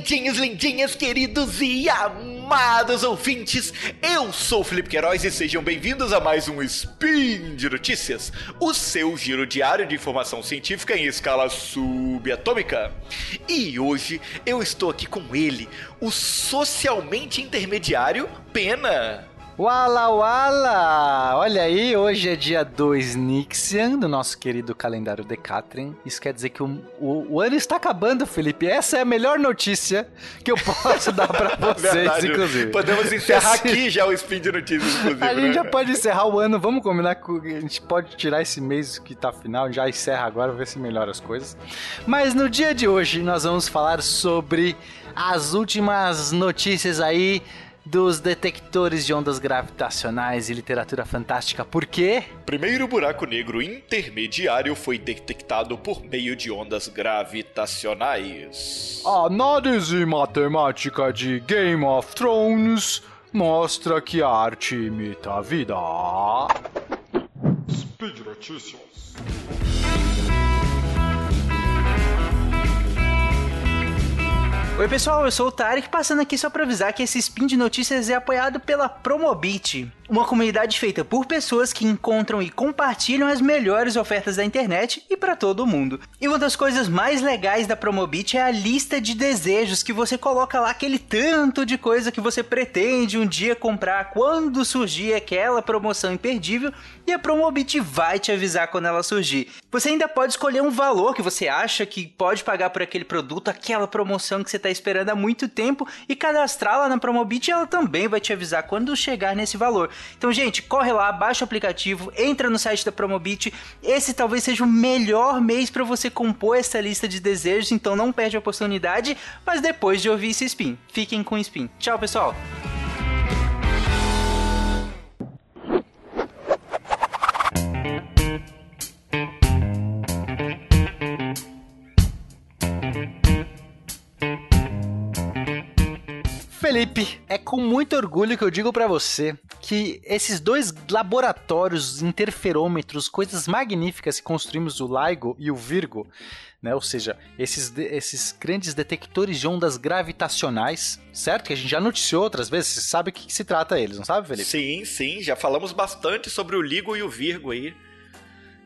Lindinhos, lindinhas, queridos e amados ouvintes, eu sou o Felipe Queiroz e sejam bem-vindos a mais um Spin de Notícias, o seu giro diário de informação científica em escala subatômica. E hoje eu estou aqui com ele, o socialmente intermediário Pena. Wala Wala! Olha aí, hoje é dia 2 Nixian, do nosso querido calendário Decatrin. Isso quer dizer que o, o, o, ano está acabando, Felipe. Essa é a melhor notícia que eu posso dar para vocês, Verdade. inclusive. Podemos encerrar aqui já o Spin de Notícias, inclusive. A gente né? já pode encerrar o ano, vamos combinar que a gente pode tirar esse mês que tá final, já encerra agora, ver se melhora as coisas. Mas no dia de hoje nós vamos falar sobre as últimas notícias aí dos detectores de ondas gravitacionais e literatura fantástica. Por quê? Primeiro buraco negro intermediário foi detectado por meio de ondas gravitacionais. A análise matemática de Game of Thrones mostra que a arte imita a vida. Speed Notícias. Oi pessoal, eu sou o Tarek, passando aqui só para avisar que esse spin de notícias é apoiado pela Promobit, uma comunidade feita por pessoas que encontram e compartilham as melhores ofertas da internet e para todo mundo. E uma das coisas mais legais da Promobit é a lista de desejos que você coloca lá aquele tanto de coisa que você pretende um dia comprar quando surgir aquela promoção imperdível e a Promobit vai te avisar quando ela surgir. Você ainda pode escolher um valor que você acha que pode pagar por aquele produto, aquela promoção que você está esperando há muito tempo e cadastrá-la na Promobit e ela também vai te avisar quando chegar nesse valor. Então, gente, corre lá, baixa o aplicativo, entra no site da Promobit. Esse talvez seja o melhor mês para você compor essa lista de desejos, então não perde a oportunidade, mas depois de ouvir esse spin. Fiquem com o spin. Tchau, pessoal. Com muito orgulho que eu digo para você que esses dois laboratórios interferômetros, coisas magníficas que construímos, o LIGO e o Virgo, né? Ou seja, esses, esses grandes detectores de ondas gravitacionais, certo? Que a gente já noticiou outras vezes, você sabe o que, que se trata eles, não sabe, Felipe? Sim, sim, já falamos bastante sobre o LIGO e o Virgo aí.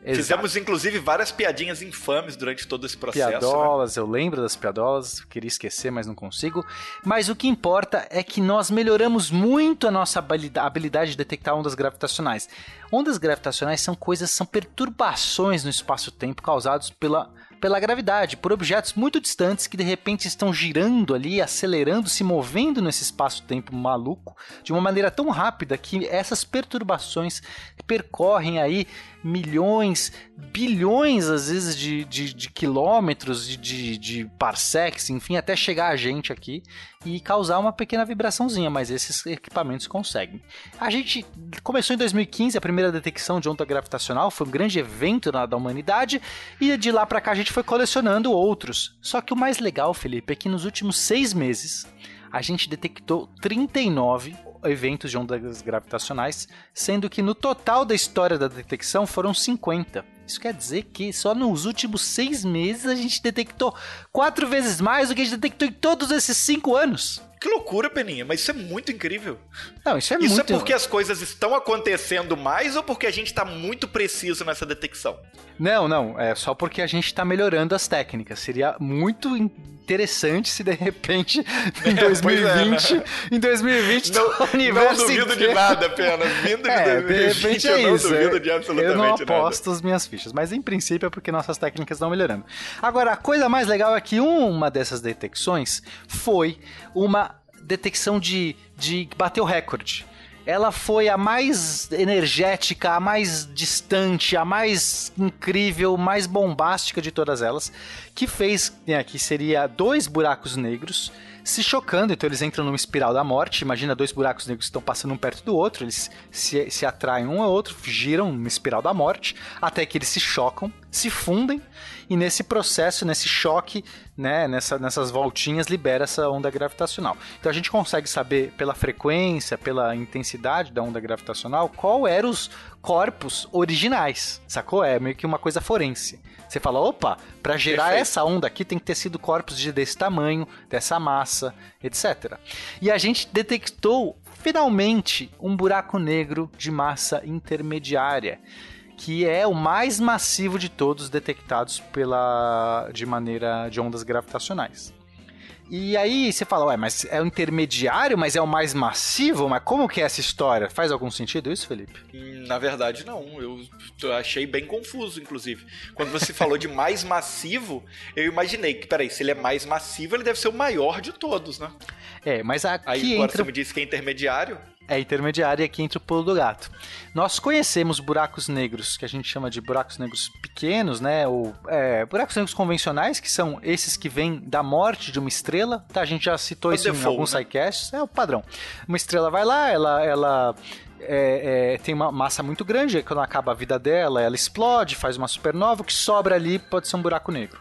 Exato. Fizemos, inclusive, várias piadinhas infames durante todo esse processo. Piadolas, né? eu lembro das piadolas, queria esquecer, mas não consigo. Mas o que importa é que nós melhoramos muito a nossa habilidade de detectar ondas gravitacionais. Ondas gravitacionais são coisas, são perturbações no espaço-tempo causadas pela pela gravidade, por objetos muito distantes que de repente estão girando ali, acelerando, se movendo nesse espaço-tempo maluco, de uma maneira tão rápida que essas perturbações percorrem aí milhões, bilhões às vezes de, de, de quilômetros, de, de, de parsecs, enfim, até chegar a gente aqui e causar uma pequena vibraçãozinha, mas esses equipamentos conseguem. A gente começou em 2015 a primeira detecção de onda gravitacional, foi um grande evento na, da humanidade, e de lá para cá a gente foi colecionando outros. Só que o mais legal, Felipe, é que nos últimos seis meses a gente detectou 39 eventos de ondas gravitacionais, sendo que no total da história da detecção foram 50. Isso quer dizer que só nos últimos seis meses a gente detectou quatro vezes mais do que a gente detectou em todos esses cinco anos. Que loucura, Peninha, mas isso é muito incrível. Não, isso é isso muito... é porque as coisas estão acontecendo mais ou porque a gente está muito preciso nessa detecção? Não, não, é só porque a gente está melhorando as técnicas. Seria muito interessante se de repente em 2020, é, né? em 2020 não, o universo não duvido inteiro... de nada, pena. Vindo é, de 2020, de repente eu é não isso. duvido de absolutamente eu não nada. aposto as minhas fichas, mas em princípio é porque nossas técnicas estão melhorando. Agora, a coisa mais legal é que uma dessas detecções foi uma detecção de, de bater o recorde ela foi a mais energética, a mais distante, a mais incrível, mais bombástica de todas elas, que fez, né, que seria dois buracos negros se chocando, então eles entram numa espiral da morte. Imagina dois buracos negros que estão passando um perto do outro, eles se, se atraem um ao outro, giram numa espiral da morte, até que eles se chocam, se fundem e nesse processo, nesse choque, né, nessa, nessas voltinhas, libera essa onda gravitacional. Então a gente consegue saber pela frequência, pela intensidade da onda gravitacional, qual eram os corpos originais, sacou? É meio que uma coisa forense. Você fala, opa, para gerar Perfeito. essa onda aqui tem que ter sido corpos de desse tamanho, dessa massa, etc. E a gente detectou finalmente um buraco negro de massa intermediária que é o mais massivo de todos detectados pela de maneira de ondas gravitacionais. E aí você fala, ué, mas é o intermediário, mas é o mais massivo? Mas como que é essa história? Faz algum sentido isso, Felipe? Na verdade, não. Eu achei bem confuso, inclusive. Quando você falou de mais massivo, eu imaginei que, peraí, se ele é mais massivo, ele deve ser o maior de todos, né? É, mas aqui Aí agora entra... você me disse que é intermediário é intermediária aqui entre o pulo do gato. Nós conhecemos buracos negros, que a gente chama de buracos negros pequenos, né? Ou é, buracos negros convencionais, que são esses que vêm da morte de uma estrela. Tá, a gente já citou o isso default, em alguns né? sidecasts. É o padrão. Uma estrela vai lá, ela, ela é, é, tem uma massa muito grande, aí quando acaba a vida dela, ela explode, faz uma supernova, o que sobra ali pode ser um buraco negro.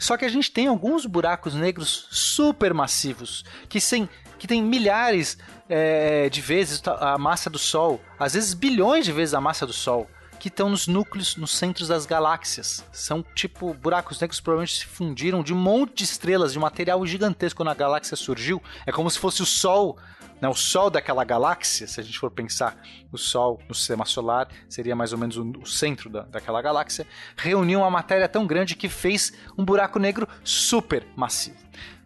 Só que a gente tem alguns buracos negros supermassivos, que, sem, que tem milhares é, de vezes a massa do Sol, às vezes bilhões de vezes a massa do Sol, que estão nos núcleos, nos centros das galáxias. São tipo buracos negros provavelmente se fundiram de um monte de estrelas, de material gigantesco quando a galáxia surgiu. É como se fosse o Sol né, o Sol daquela galáxia, se a gente for pensar o Sol no sistema solar, seria mais ou menos o, o centro da, daquela galáxia, reuniu uma matéria tão grande que fez um buraco negro super massivo.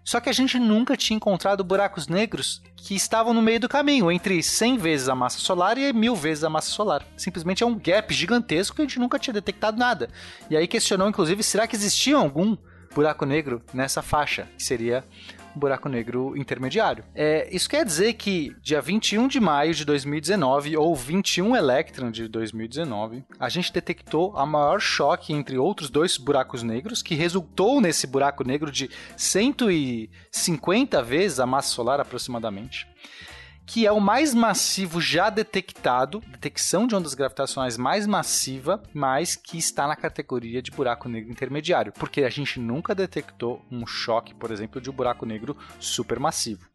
Só que a gente nunca tinha encontrado buracos negros que estavam no meio do caminho, entre 100 vezes a massa solar e mil vezes a massa solar. Simplesmente é um gap gigantesco que a gente nunca tinha detectado nada. E aí questionou, inclusive, será que existia algum buraco negro nessa faixa, que seria buraco negro intermediário. É, isso quer dizer que dia 21 de maio de 2019, ou 21 Electron de 2019, a gente detectou a maior choque entre outros dois buracos negros, que resultou nesse buraco negro de 150 vezes a massa solar aproximadamente que é o mais massivo já detectado, detecção de ondas gravitacionais mais massiva, mas que está na categoria de buraco negro intermediário, porque a gente nunca detectou um choque, por exemplo, de um buraco negro supermassivo.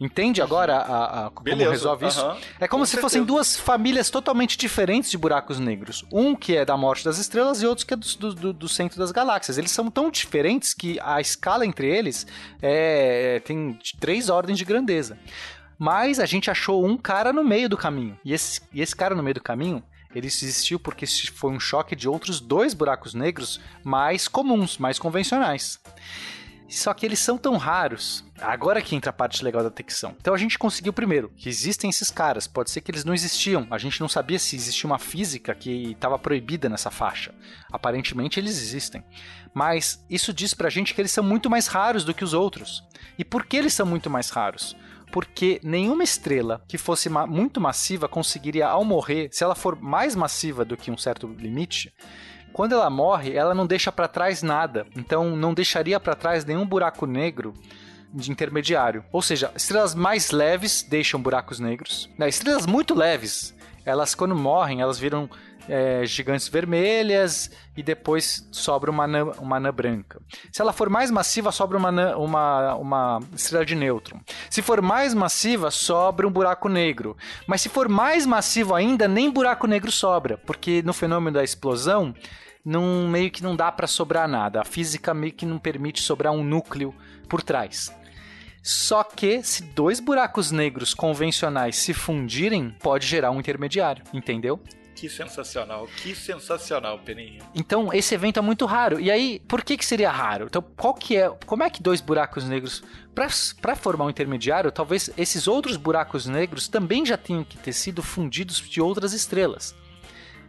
Entende agora a, a como Beleza, resolve isso? É como Com se certeza. fossem duas famílias totalmente diferentes de buracos negros. Um que é da morte das estrelas e outro que é do, do, do centro das galáxias. Eles são tão diferentes que a escala entre eles é, tem três ordens de grandeza. Mas a gente achou um cara no meio do caminho. E esse, e esse cara no meio do caminho, ele existiu porque foi um choque de outros dois buracos negros mais comuns, mais convencionais. Só que eles são tão raros. Agora que entra a parte legal da detecção. Então a gente conseguiu primeiro que existem esses caras. Pode ser que eles não existiam. A gente não sabia se existia uma física que estava proibida nessa faixa. Aparentemente eles existem. Mas isso diz pra gente que eles são muito mais raros do que os outros. E por que eles são muito mais raros? Porque nenhuma estrela que fosse ma muito massiva conseguiria, ao morrer, se ela for mais massiva do que um certo limite, quando ela morre, ela não deixa para trás nada. Então, não deixaria para trás nenhum buraco negro de intermediário. Ou seja, estrelas mais leves deixam buracos negros. Né, estrelas muito leves, elas quando morrem, elas viram é, gigantes vermelhas e depois sobra uma anã, uma anã branca. Se ela for mais massiva, sobra uma, anã, uma, uma estrela de nêutron. Se for mais massiva, sobra um buraco negro. Mas se for mais massivo ainda, nem buraco negro sobra, porque no fenômeno da explosão, não, meio que não dá para sobrar nada. A física meio que não permite sobrar um núcleo por trás. Só que se dois buracos negros convencionais se fundirem, pode gerar um intermediário, entendeu? Que sensacional, que sensacional, Peninha. Então, esse evento é muito raro. E aí, por que que seria raro? Então, qual que é, como é que dois buracos negros para formar um intermediário, talvez esses outros buracos negros também já tenham que ter sido fundidos de outras estrelas.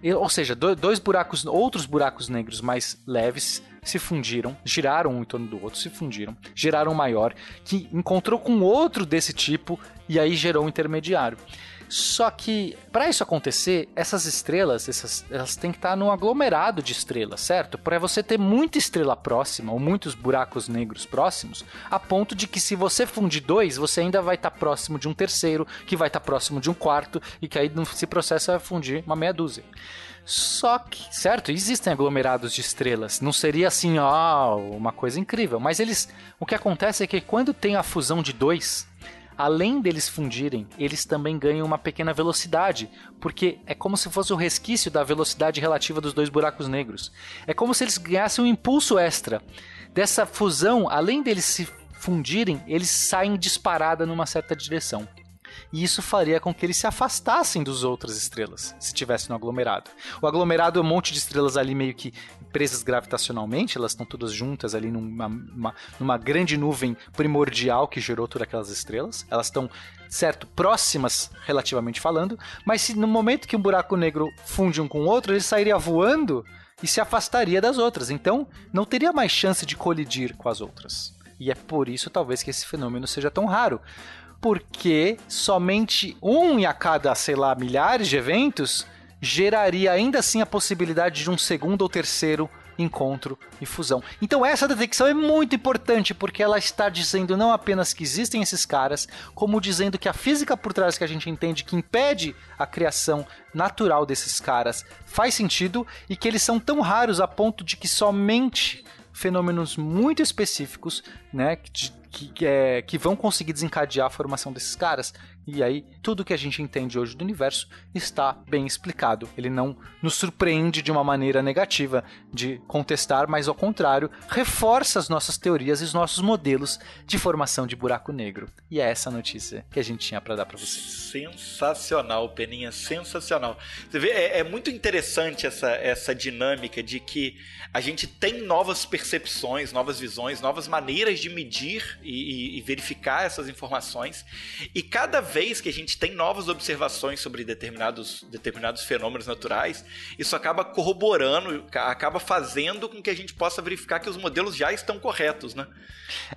Ou seja, dois buracos, outros buracos negros mais leves se fundiram, giraram um em torno do outro, se fundiram, geraram um maior, que encontrou com outro desse tipo e aí gerou um intermediário. Só que, para isso acontecer, essas estrelas, essas, elas têm que estar num aglomerado de estrelas, certo? Para você ter muita estrela próxima, ou muitos buracos negros próximos, a ponto de que se você fundir dois, você ainda vai estar próximo de um terceiro, que vai estar próximo de um quarto, e que aí nesse processo vai fundir uma meia dúzia. Só que, certo, existem aglomerados de estrelas. Não seria assim, ó, uma coisa incrível. Mas eles. O que acontece é que quando tem a fusão de dois, além deles fundirem, eles também ganham uma pequena velocidade, porque é como se fosse o resquício da velocidade relativa dos dois buracos negros. É como se eles ganhassem um impulso extra. Dessa fusão, além deles se fundirem, eles saem disparada numa certa direção. E isso faria com que eles se afastassem das outras estrelas, se tivesse no aglomerado. O aglomerado é um monte de estrelas ali meio que presas gravitacionalmente, elas estão todas juntas ali numa, uma, numa grande nuvem primordial que gerou todas aquelas estrelas. Elas estão, certo, próximas relativamente falando, mas se no momento que um buraco negro funde um com o outro, ele sairia voando e se afastaria das outras. Então, não teria mais chance de colidir com as outras. E é por isso, talvez, que esse fenômeno seja tão raro. Porque somente um em a cada, sei lá, milhares de eventos geraria ainda assim a possibilidade de um segundo ou terceiro encontro e fusão. Então essa detecção é muito importante porque ela está dizendo não apenas que existem esses caras, como dizendo que a física por trás que a gente entende que impede a criação natural desses caras faz sentido e que eles são tão raros a ponto de que somente fenômenos muito específicos, né, que, que, é, que vão conseguir desencadear a formação desses caras. E aí, tudo que a gente entende hoje do universo está bem explicado. Ele não nos surpreende de uma maneira negativa de contestar, mas ao contrário, reforça as nossas teorias e os nossos modelos de formação de buraco negro. E é essa notícia que a gente tinha para dar para vocês. Sensacional, Peninha, sensacional. Você vê, é, é muito interessante essa, essa dinâmica de que a gente tem novas percepções, novas visões, novas maneiras de medir e, e verificar essas informações. E cada vez que a gente tem novas observações sobre determinados, determinados fenômenos naturais, isso acaba corroborando, acaba fazendo com que a gente possa verificar que os modelos já estão corretos, né?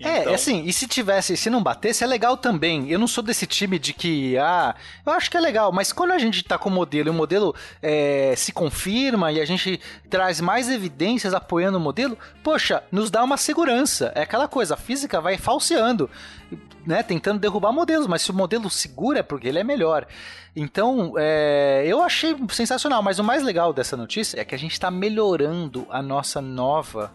É, então... É, assim, e se tivesse, se não batesse, é legal também. Eu não sou desse time de que, ah, eu acho que é legal, mas quando a gente está com o modelo e o modelo é, se confirma e a gente traz mais evidências apoiando o modelo, poxa, nos dá uma segurança. É aquela coisa, a física vai falseando né, tentando derrubar modelos, mas se o modelo segura é porque ele é melhor. Então, é, eu achei sensacional, mas o mais legal dessa notícia é que a gente está melhorando a nossa nova,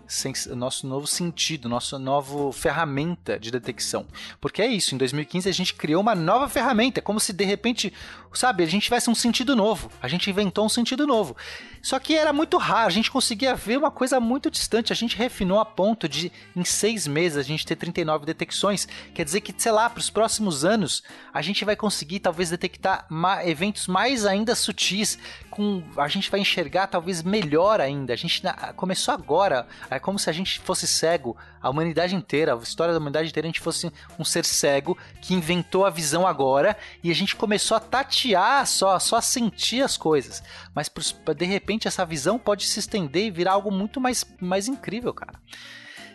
nosso novo sentido, nossa nova ferramenta de detecção. Porque é isso, em 2015 a gente criou uma nova ferramenta, é como se de repente, sabe, a gente tivesse um sentido novo, a gente inventou um sentido novo. Só que era muito raro, a gente conseguia ver uma coisa muito distante, a gente refinou a ponto de, em seis meses, a gente ter 39 detecções. Quer dizer que, sei lá, para os próximos anos, a gente vai conseguir talvez detectar mais eventos mais ainda sutis, com a gente vai enxergar talvez melhor ainda. A gente começou agora, é como se a gente fosse cego, a humanidade inteira, a história da humanidade inteira, a gente fosse um ser cego que inventou a visão agora e a gente começou a tatear só, só a sentir as coisas. Mas de repente essa visão pode se estender e virar algo muito mais, mais incrível, cara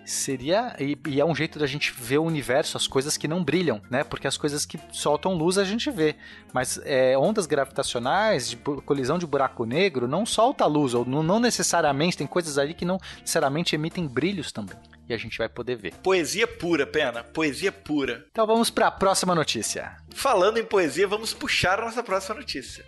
seria. E, e, é um jeito da gente ver o universo, as coisas que não brilham, né? Porque as coisas que soltam luz a gente vê. Mas é, ondas gravitacionais, de colisão de buraco negro, não solta luz, ou não, não necessariamente, tem coisas ali que não necessariamente emitem brilhos também. E a gente vai poder ver. Poesia pura, Pena. Poesia pura. Então vamos para a próxima notícia. Falando em poesia, vamos puxar a nossa próxima notícia.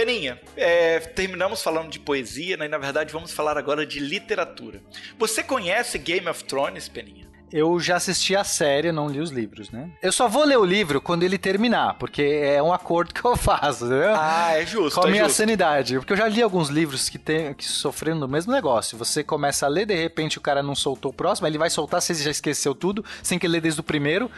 Peninha, é, terminamos falando de poesia, né? E na verdade vamos falar agora de literatura. Você conhece Game of Thrones, Peninha? Eu já assisti a série, não li os livros, né? Eu só vou ler o livro quando ele terminar, porque é um acordo que eu faço, entendeu? Ah, é justo. Com a é minha justo. sanidade. Porque eu já li alguns livros que, tem, que sofreram do mesmo negócio. Você começa a ler, de repente o cara não soltou o próximo, ele vai soltar, você já esqueceu tudo, sem que ler desde o primeiro.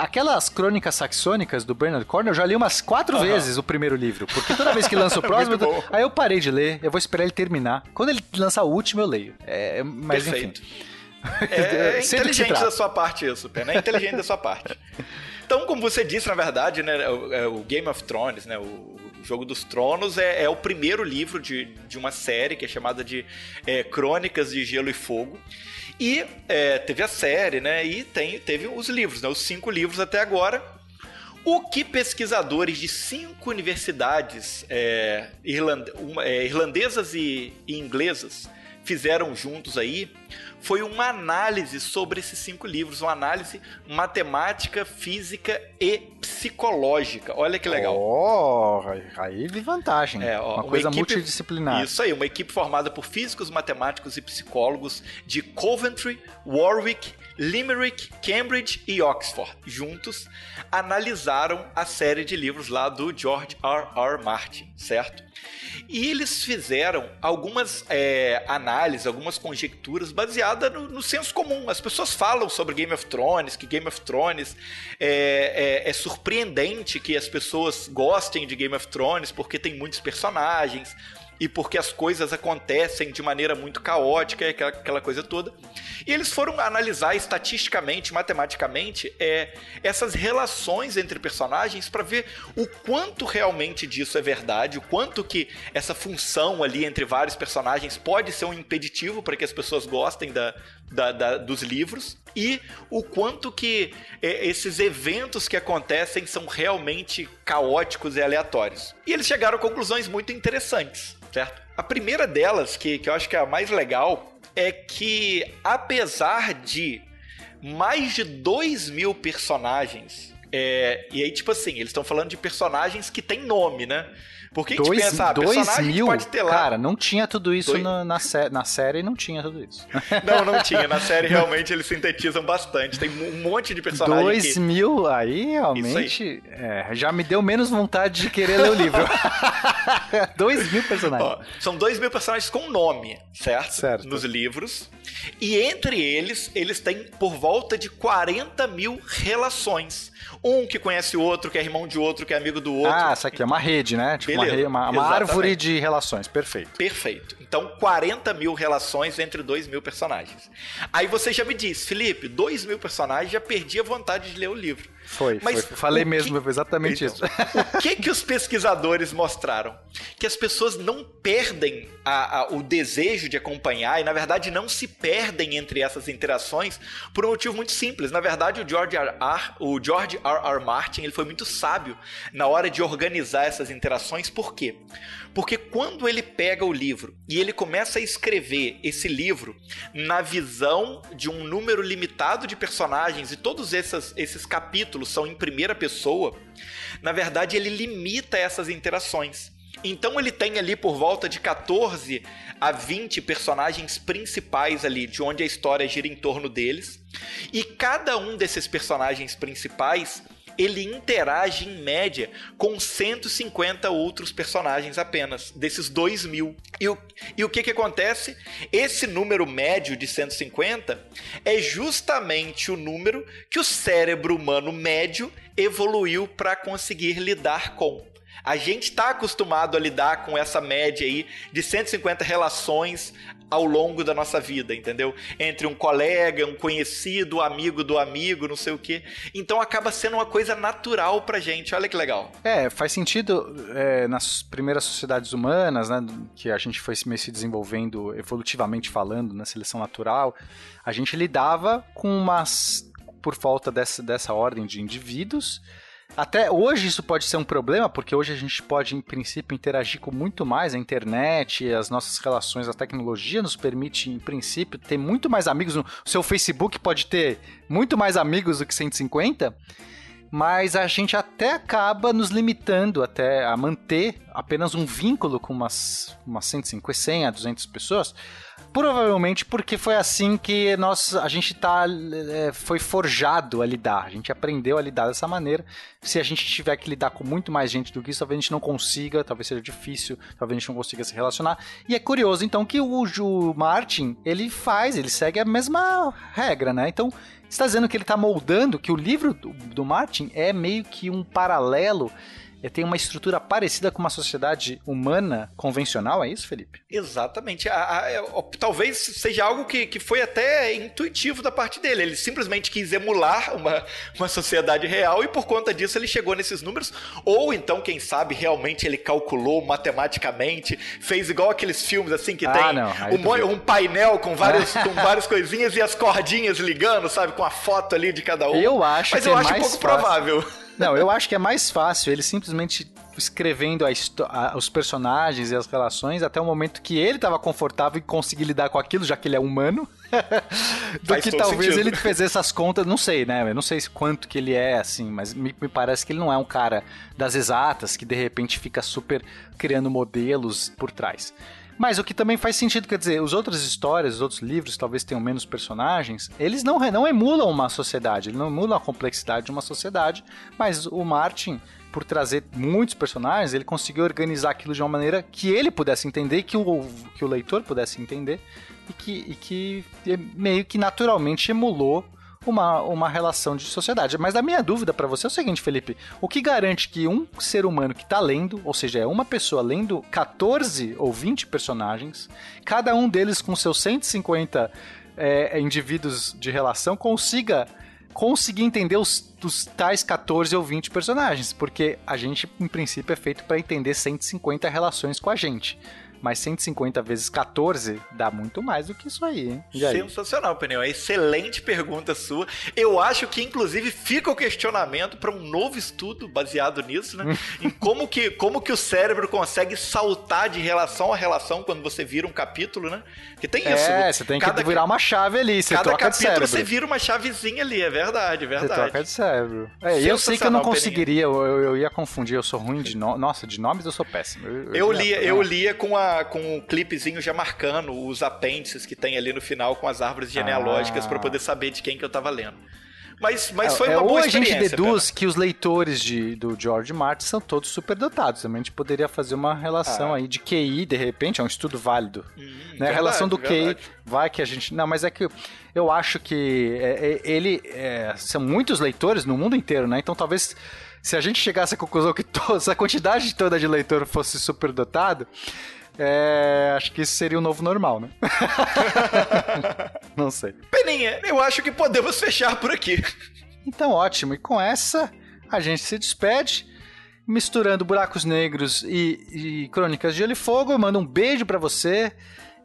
Aquelas crônicas saxônicas do Bernard Cornwell, eu já li umas quatro uhum. vezes o primeiro livro. Porque toda vez que lança o próximo, eu, aí eu parei de ler, eu vou esperar ele terminar. Quando ele lançar o último, eu leio. É, mas Perfeito. enfim. É, é inteligente da sua parte isso, Pena. É inteligente da sua parte. Então, como você disse, na verdade, né, o, é, o Game of Thrones, né, o, Jogo dos Tronos é, é, o primeiro livro de, de uma série que é chamada de é, Crônicas de Gelo e Fogo. E é, teve a série, né? E tem, teve os livros, né? Os cinco livros até agora. O que pesquisadores de cinco universidades é, irland, uma, é, irlandesas e, e inglesas fizeram juntos aí foi uma análise sobre esses cinco livros, uma análise matemática, física e psicológica. Olha que legal. Oh, aí vi vantagem. É, ó, uma, uma, coisa equipe, multidisciplinar. Isso aí, uma equipe formada por físicos, matemáticos e psicólogos de Coventry, Warwick, Limerick, Cambridge e Oxford, juntos, analisaram a série de livros lá do George R. R. Martin, certo? E eles fizeram algumas é, análises, algumas conjecturas baseadas no, no, senso comum. As pessoas falam sobre Game of Thrones, que Game of Thrones é, é, é surpreendente que as pessoas gostem de Game of Thrones porque tem muitos personagens e porque as coisas acontecem de maneira muito caótica, aquela, aquela coisa toda. E eles foram analisar estatisticamente, matematicamente, é, essas relações entre personagens para ver o quanto realmente disso é verdade, o quanto que essa função ali entre vários personagens pode ser um impeditivo para que as pessoas gostem da, da, da, dos livros e o quanto que é, esses eventos que acontecem são realmente caóticos e aleatórios. E eles chegaram a conclusões muito interessantes certo? A primeira delas, que, que eu acho que é a mais legal, é que apesar de mais de 2 mil personagens, é, e aí, tipo assim, eles estão falando de personagens que têm nome, né? Por que dois, a gente pensa, ah, dois mil? pode ter lá. Cara, não tinha tudo isso dois... na, na, sé na série, não tinha tudo isso. Não, não tinha. Na série realmente eles sintetizam bastante. Tem um monte de personagens. Dois que... mil, aí realmente aí. É, já me deu menos vontade de querer ler o livro. dois mil personagens. Ó, são dois mil personagens com nome, certo? Certo. Nos livros. E entre eles, eles têm por volta de 40 mil relações. Um que conhece o outro, que é irmão de outro, que é amigo do outro. Ah, essa aqui é uma rede, né? Tipo uma, re... uma, uma árvore de relações. Perfeito. Perfeito. Então, 40 mil relações entre 2 mil personagens. Aí você já me disse, Felipe, 2 mil personagens, já perdi a vontade de ler o livro. Foi, Mas foi. Falei mesmo, foi exatamente então, isso. o que que os pesquisadores mostraram? Que as pessoas não perdem a, a, o desejo de acompanhar e, na verdade, não se perdem entre essas interações por um motivo muito simples. Na verdade, o George R. R. o George R. R. Martin ele foi muito sábio na hora de organizar essas interações. Por quê? Porque quando ele pega o livro e ele começa a escrever esse livro na visão de um número limitado de personagens e todos esses, esses capítulos são em primeira pessoa, na verdade ele limita essas interações. Então ele tem ali por volta de 14 a 20 personagens principais ali, de onde a história gira em torno deles. E cada um desses personagens principais ele interage em média com 150 outros personagens apenas, desses 2 mil. E o, e o que, que acontece? Esse número médio de 150 é justamente o número que o cérebro humano médio evoluiu para conseguir lidar com. A gente está acostumado a lidar com essa média aí de 150 relações ao longo da nossa vida, entendeu? Entre um colega, um conhecido, amigo do amigo, não sei o quê. Então acaba sendo uma coisa natural pra gente. Olha que legal. É, faz sentido é, nas primeiras sociedades humanas, né? Que a gente foi meio se desenvolvendo evolutivamente falando, na seleção natural. A gente lidava com umas. por falta dessa, dessa ordem de indivíduos até hoje isso pode ser um problema, porque hoje a gente pode, em princípio, interagir com muito mais a internet, as nossas relações, a tecnologia nos permite, em princípio, ter muito mais amigos. O seu Facebook pode ter muito mais amigos do que 150 mas a gente até acaba nos limitando até a manter apenas um vínculo com umas, umas 150, 100 a 200 pessoas, provavelmente porque foi assim que nós, a gente tá, é, foi forjado a lidar, a gente aprendeu a lidar dessa maneira. Se a gente tiver que lidar com muito mais gente do que isso, talvez a gente não consiga, talvez seja difícil, talvez a gente não consiga se relacionar. E é curioso, então, que o, o Martin, ele faz, ele segue a mesma regra, né? Então, está dizendo que ele está moldando, que o livro do, do Martin é meio que um paralelo tem uma estrutura parecida com uma sociedade humana convencional, é isso, Felipe? Exatamente. A, a, a, é, talvez seja algo que, que foi até intuitivo da parte dele. Ele simplesmente quis emular uma, uma sociedade real e por conta disso ele chegou nesses números. Ou então, quem sabe, realmente ele calculou matematicamente, fez igual aqueles filmes assim que ah, tem não, um, um, painel com várias, com várias coisinhas e as cordinhas ligando, sabe? Com a foto ali de cada um. Eu acho Mas que eu é acho mais pouco fácil. provável. Não, eu acho que é mais fácil ele simplesmente escrevendo a a, os personagens e as relações até o momento que ele estava confortável e conseguir lidar com aquilo, já que ele é humano. do Faz que talvez sentido. ele fizesse essas contas, não sei, né? Eu não sei quanto que ele é, assim, mas me, me, parece que ele não é um cara das exatas que de repente fica super criando modelos por trás. Mas o que também faz sentido, quer dizer, os outras histórias, os outros livros, talvez tenham menos personagens, eles não, não emulam uma sociedade, eles não emulam a complexidade de uma sociedade, mas o Martin por trazer muitos personagens, ele conseguiu organizar aquilo de uma maneira que ele pudesse entender, que o, que o leitor pudesse entender, e que, e que meio que naturalmente emulou uma, uma relação de sociedade. Mas a minha dúvida para você é o seguinte, Felipe: o que garante que um ser humano que está lendo, ou seja, é uma pessoa lendo 14 ou 20 personagens, cada um deles com seus 150 é, indivíduos de relação, consiga conseguir entender os, os tais 14 ou 20 personagens, porque a gente, em princípio, é feito para entender 150 relações com a gente. Mas 150 vezes 14 dá muito mais do que isso aí, hein? Sensacional, Pneu. Excelente pergunta sua. Eu acho que, inclusive, fica o questionamento para um novo estudo baseado nisso, né? em como que, como que o cérebro consegue saltar de relação a relação quando você vira um capítulo, né? Que tem isso. É, você tem cada, que virar uma chave ali, você cada troca de cérebro. você vira uma chavezinha ali, é verdade, é verdade. Você troca de cérebro. É, eu sei que eu não conseguiria, eu, eu, ia confundir, eu sou ruim de nomes. Nossa, de nomes eu sou péssimo. Eu, eu, eu lia, eu lia com a com um clipezinho já marcando os apêndices que tem ali no final com as árvores genealógicas ah. para poder saber de quem que eu tava lendo. Mas, mas é, foi uma é, boa Ou a gente deduz que os leitores de, do George Martin são todos superdotados. Também a gente poderia fazer uma relação ah. aí de QI, de repente, é um estudo válido. Hum, né? Verdade, a relação do verdade. QI vai que a gente... Não, mas é que eu acho que é, é, ele... É, são muitos leitores no mundo inteiro, né? Então talvez se a gente chegasse à conclusão que toda, se a quantidade toda de leitor fosse superdotado, é, acho que isso seria o novo normal, né? Não sei. Peninha, eu acho que podemos fechar por aqui. Então, ótimo. E com essa, a gente se despede. Misturando Buracos Negros e, e Crônicas de Gelo e Fogo. Eu mando um beijo para você.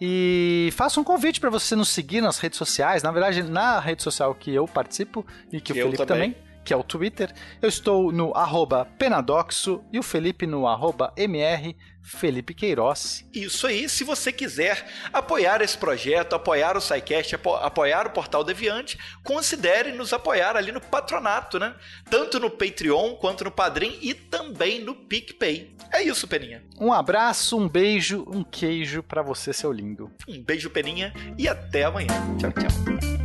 E faço um convite para você nos seguir nas redes sociais. Na verdade, na rede social que eu participo e que, que o Felipe também. também que é o Twitter. Eu estou no arroba Penadoxo e o Felipe no arroba MR Felipe Queiroz. Isso aí, se você quiser apoiar esse projeto, apoiar o SciCast, apoiar o Portal Deviante, considere nos apoiar ali no patronato, né? Tanto no Patreon quanto no Padrim e também no PicPay. É isso, Peninha. Um abraço, um beijo, um queijo para você, seu lindo. Um beijo, Peninha, e até amanhã. Tchau, tchau.